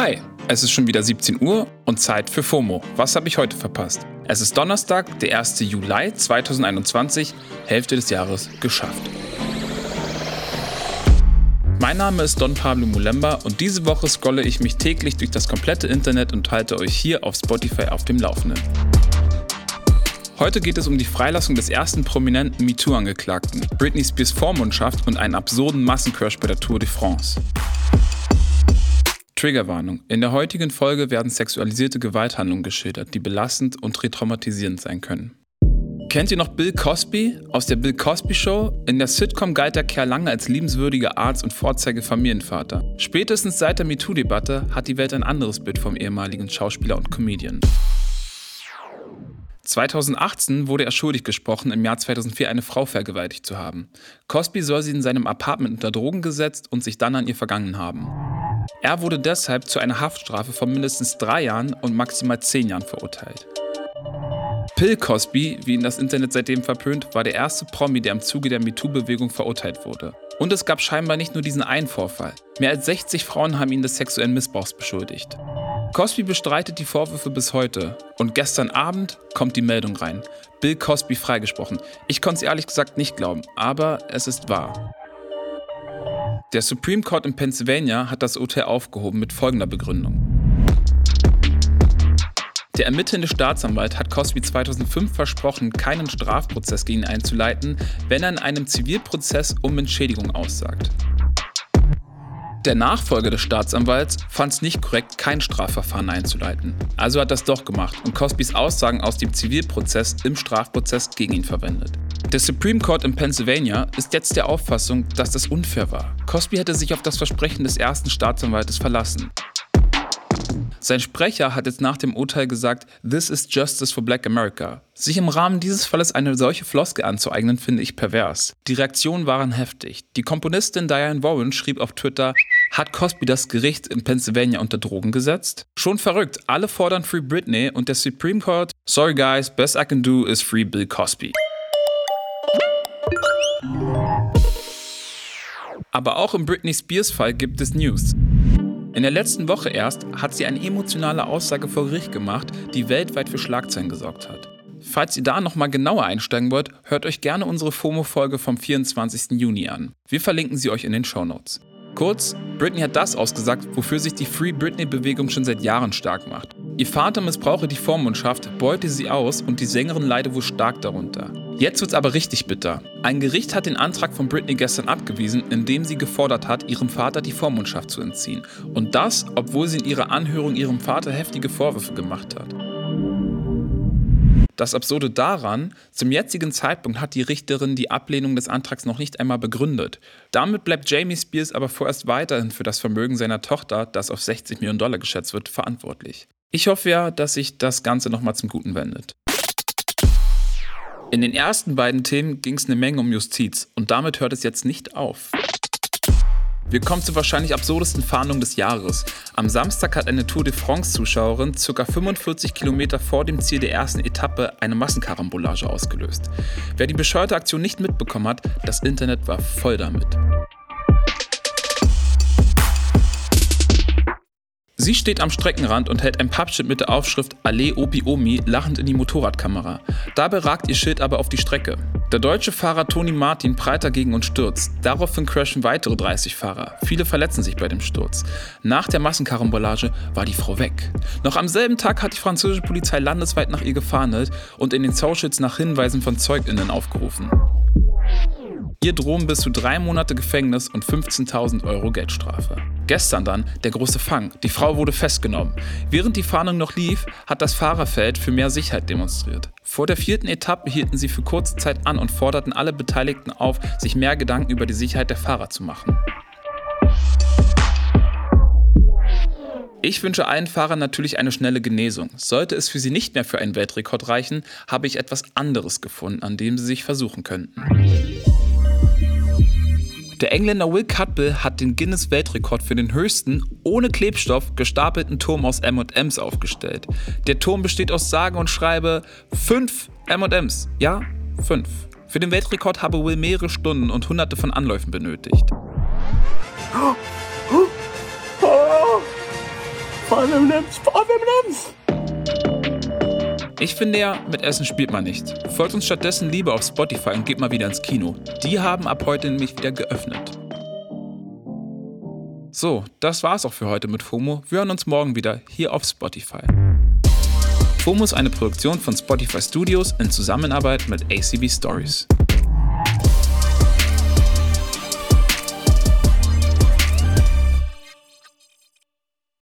Hi, es ist schon wieder 17 Uhr und Zeit für FOMO. Was habe ich heute verpasst? Es ist Donnerstag, der 1. Juli 2021, Hälfte des Jahres geschafft. Mein Name ist Don Pablo Mulemba und diese Woche scrolle ich mich täglich durch das komplette Internet und halte euch hier auf Spotify auf dem Laufenden. Heute geht es um die Freilassung des ersten prominenten MeToo-Angeklagten, Britney Spears Vormundschaft und einen absurden Massencrash bei der Tour de France. Triggerwarnung. In der heutigen Folge werden sexualisierte Gewalthandlungen geschildert, die belastend und retraumatisierend sein können. Kennt ihr noch Bill Cosby aus der Bill Cosby Show? In der Sitcom galt der Kerl lange als liebenswürdiger Arzt und Vorzeige-Familienvater. Spätestens seit der MeToo-Debatte hat die Welt ein anderes Bild vom ehemaligen Schauspieler und Comedian. 2018 wurde er schuldig gesprochen, im Jahr 2004 eine Frau vergewaltigt zu haben. Cosby soll sie in seinem Apartment unter Drogen gesetzt und sich dann an ihr vergangen haben. Er wurde deshalb zu einer Haftstrafe von mindestens drei Jahren und maximal zehn Jahren verurteilt. Bill Cosby, wie ihn das Internet seitdem verpönt, war der erste Promi, der im Zuge der MeToo-Bewegung verurteilt wurde. Und es gab scheinbar nicht nur diesen einen Vorfall. Mehr als 60 Frauen haben ihn des sexuellen Missbrauchs beschuldigt. Cosby bestreitet die Vorwürfe bis heute. Und gestern Abend kommt die Meldung rein. Bill Cosby freigesprochen. Ich konnte es ehrlich gesagt nicht glauben, aber es ist wahr. Der Supreme Court in Pennsylvania hat das Urteil aufgehoben mit folgender Begründung. Der ermittelnde Staatsanwalt hat Cosby 2005 versprochen, keinen Strafprozess gegen ihn einzuleiten, wenn er in einem Zivilprozess um Entschädigung aussagt. Der Nachfolger des Staatsanwalts fand es nicht korrekt, kein Strafverfahren einzuleiten. Also hat es doch gemacht und Cosbys Aussagen aus dem Zivilprozess im Strafprozess gegen ihn verwendet. Der Supreme Court in Pennsylvania ist jetzt der Auffassung, dass das unfair war. Cosby hätte sich auf das Versprechen des ersten Staatsanwaltes verlassen. Sein Sprecher hat jetzt nach dem Urteil gesagt, This is justice for Black America. Sich im Rahmen dieses Falles eine solche Floskel anzueignen, finde ich pervers. Die Reaktionen waren heftig. Die Komponistin Diane Warren schrieb auf Twitter, hat Cosby das Gericht in Pennsylvania unter Drogen gesetzt? Schon verrückt, alle fordern Free Britney und der Supreme Court, sorry guys, best I can do is free Bill Cosby. Aber auch im Britney Spears Fall gibt es News. In der letzten Woche erst hat sie eine emotionale Aussage vor Gericht gemacht, die weltweit für Schlagzeilen gesorgt hat. Falls ihr da nochmal genauer einsteigen wollt, hört euch gerne unsere FOMO-Folge vom 24. Juni an. Wir verlinken sie euch in den Show Notes. Kurz, Britney hat das ausgesagt, wofür sich die Free Britney-Bewegung schon seit Jahren stark macht. Ihr Vater missbrauche die Vormundschaft, beute sie aus und die Sängerin leide wohl stark darunter. Jetzt wird's aber richtig bitter. Ein Gericht hat den Antrag von Britney gestern abgewiesen, indem sie gefordert hat, ihrem Vater die Vormundschaft zu entziehen. Und das, obwohl sie in ihrer Anhörung ihrem Vater heftige Vorwürfe gemacht hat. Das Absurde daran, zum jetzigen Zeitpunkt hat die Richterin die Ablehnung des Antrags noch nicht einmal begründet. Damit bleibt Jamie Spears aber vorerst weiterhin für das Vermögen seiner Tochter, das auf 60 Millionen Dollar geschätzt wird, verantwortlich. Ich hoffe ja, dass sich das Ganze nochmal zum Guten wendet. In den ersten beiden Themen ging es eine Menge um Justiz und damit hört es jetzt nicht auf. Wir kommen zur wahrscheinlich absurdesten Fahndung des Jahres. Am Samstag hat eine Tour de France-Zuschauerin ca. 45 Kilometer vor dem Ziel der ersten Etappe eine Massenkarambolage ausgelöst. Wer die bescheuerte Aktion nicht mitbekommen hat, das Internet war voll damit. Sie steht am Streckenrand und hält ein Pappschild mit der Aufschrift Allee Opi Omi lachend in die Motorradkamera. Dabei ragt ihr Schild aber auf die Strecke. Der deutsche Fahrer Toni Martin prallt dagegen und stürzt. Daraufhin crashen weitere 30 Fahrer. Viele verletzen sich bei dem Sturz. Nach der Massenkarambolage war die Frau weg. Noch am selben Tag hat die französische Polizei landesweit nach ihr gefahndet und in den Socials nach Hinweisen von ZeugInnen aufgerufen. Ihr drohen bis zu drei Monate Gefängnis und 15.000 Euro Geldstrafe. Gestern dann der große Fang. Die Frau wurde festgenommen. Während die Fahndung noch lief, hat das Fahrerfeld für mehr Sicherheit demonstriert. Vor der vierten Etappe hielten sie für kurze Zeit an und forderten alle Beteiligten auf, sich mehr Gedanken über die Sicherheit der Fahrer zu machen. Ich wünsche allen Fahrern natürlich eine schnelle Genesung. Sollte es für sie nicht mehr für einen Weltrekord reichen, habe ich etwas anderes gefunden, an dem sie sich versuchen könnten. Der Engländer Will Cutbill hat den Guinness-Weltrekord für den höchsten, ohne Klebstoff, gestapelten Turm aus M&M's aufgestellt. Der Turm besteht aus sage und schreibe fünf M&M's. Ja, fünf. Für den Weltrekord habe Will mehrere Stunden und hunderte von Anläufen benötigt. Oh, oh, oh. vor M&M's, vor M&M's. Ich finde ja, mit Essen spielt man nicht. Folgt uns stattdessen lieber auf Spotify und geht mal wieder ins Kino. Die haben ab heute nämlich wieder geöffnet. So, das war's auch für heute mit FOMO. Wir hören uns morgen wieder hier auf Spotify. FOMO ist eine Produktion von Spotify Studios in Zusammenarbeit mit ACB Stories.